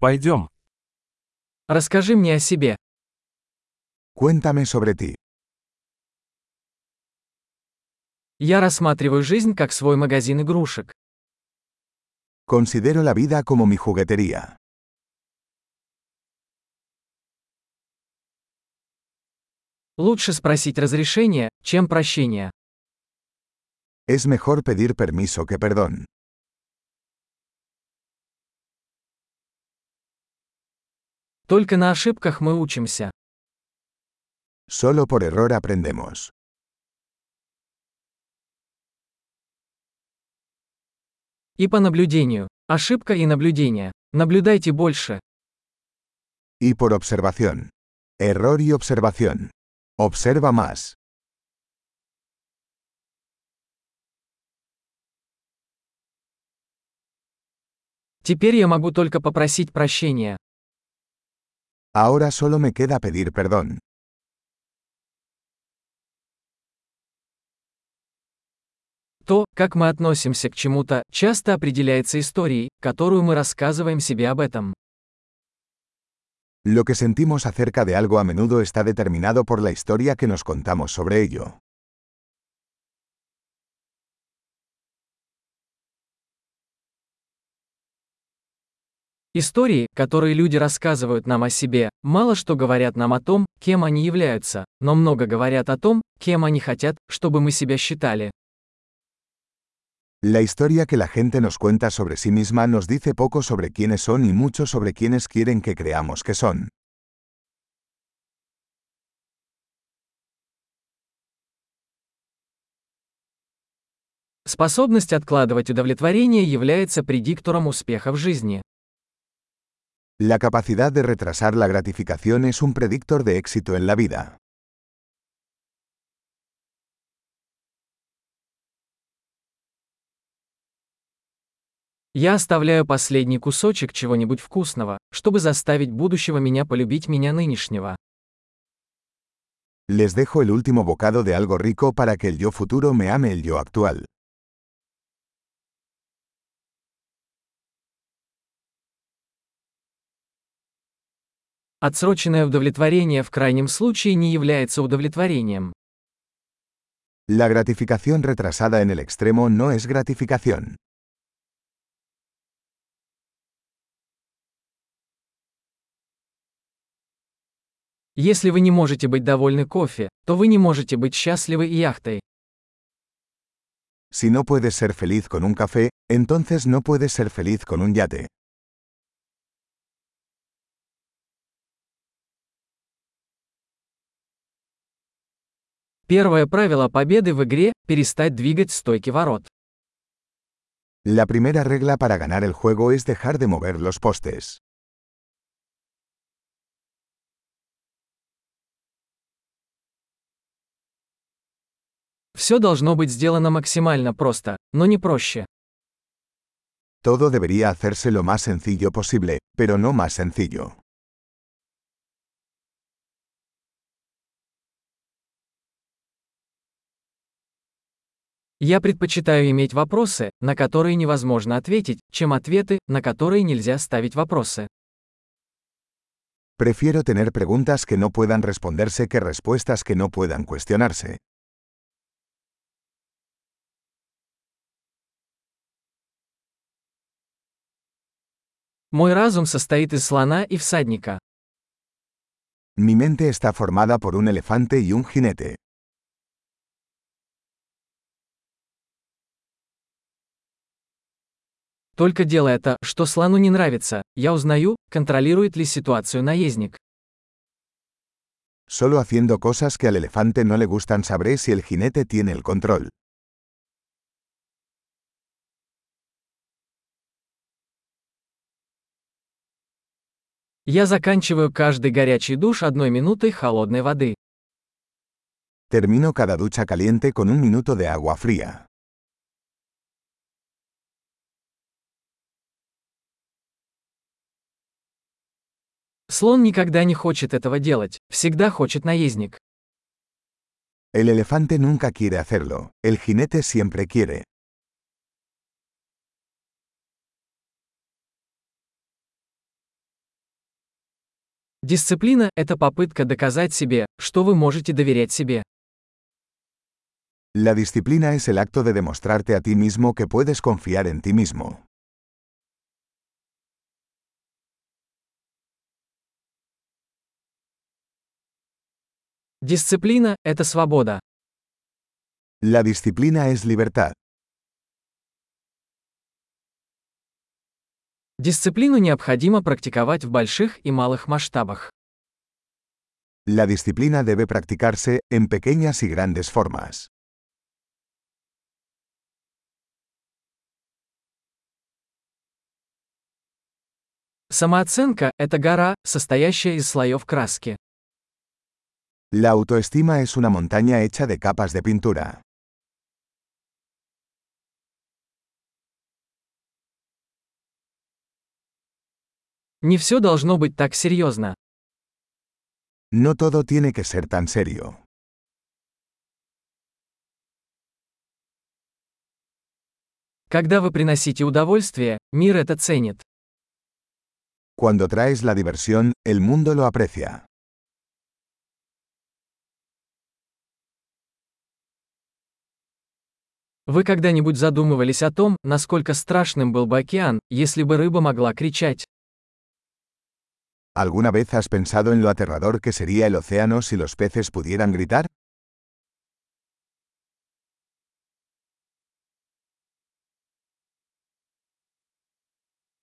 Пойдем. Расскажи мне о себе. Cuéntame sobre ti. Я рассматриваю жизнь как свой магазин игрушек. Considero la vida como mi juguetería. Лучше спросить разрешение, чем прощение. Es mejor pedir permiso que perdón. Только на ошибках мы учимся. Solo por error aprendemos. И по наблюдению. Ошибка и наблюдение. Наблюдайте больше. Y por observación. Error y observación. Observa más. Теперь я могу только попросить прощения. Ahora solo me queda pedir perdón. То, как мы относимся к чему-то, часто определяется историей, которую мы рассказываем себе об этом. Lo que sentimos acerca de algo a menudo está determinado por la historia que nos contamos sobre ello. Истории, которые люди рассказывают нам о себе, мало что говорят нам о том, кем они являются, но много говорят о том, кем они хотят, чтобы мы себя считали. La historia que la gente nos cuenta sobre sí misma nos dice poco sobre quiénes son y mucho sobre quiénes quieren que creamos que son. Способность откладывать удовлетворение является предиктором успеха в жизни. La capacidad de retrasar la gratificación es un predictor de éxito en la vida. Я оставляю последний кусочек чего-нибудь вкусного, чтобы заставить будущего меня полюбить меня нынешнего. Les dejo el último bocado de algo rico para que el yo futuro me ame el yo actual. Отсроченное удовлетворение в крайнем случае не является удовлетворением. La gratificación retrasada en el extremo no es gratificación. Если вы не можете быть довольны кофе, то вы не можете быть счастливы и яхтой. Si no puedes ser feliz con un café, entonces no puedes ser feliz con un yate. Первое правило победы в игре – перестать двигать стойки ворот. La primera regla para ganar el juego es dejar de mover los postes. Все должно быть сделано максимально просто, но не проще. Todo debería hacerse lo más sencillo posible, pero no más sencillo. Я предпочитаю иметь вопросы, на которые невозможно ответить, чем ответы, на которые нельзя ставить вопросы. Prefiero tener preguntas que no puedan responderse que respuestas que no puedan cuestionarse. Мой разум состоит из слона и всадника. Mi mente está formada por un elefante y un jinete. Только делая то, что слону не нравится, я узнаю, контролирует ли ситуацию наездник. Solo haciendo cosas que al elefante no le gustan sabré si el jinete tiene el control. Я заканчиваю каждый горячий душ одной минутой холодной воды. Termino cada ducha caliente con un minuto de agua fría. Слон никогда не хочет этого делать, всегда хочет наездник. El elefante nunca quiere hacerlo, el jinete siempre quiere. Дисциплина – это попытка доказать себе, что вы можете доверять себе. La disciplina es el acto de demostrarte a ti mismo que puedes confiar en ti mismo. Дисциплина – это свобода. La disciplina es libertad. Дисциплину необходимо практиковать в больших и малых масштабах. La disciplina debe practicarse en pequeñas y grandes formas. Самооценка – это гора, состоящая из слоев краски. La autoestima es una montaña hecha de capas de pintura. Не все должно быть так серьезно. No todo tiene que ser tan serio. Когда вы приносите удовольствие, мир это ценит. Cuando traes la diversión, el mundo lo aprecia. Вы когда-нибудь задумывались о том, насколько страшным был бы океан, если бы рыба могла кричать? ¿Alguna vez has pensado en lo aterrador que sería el océano si los peces pudieran gritar?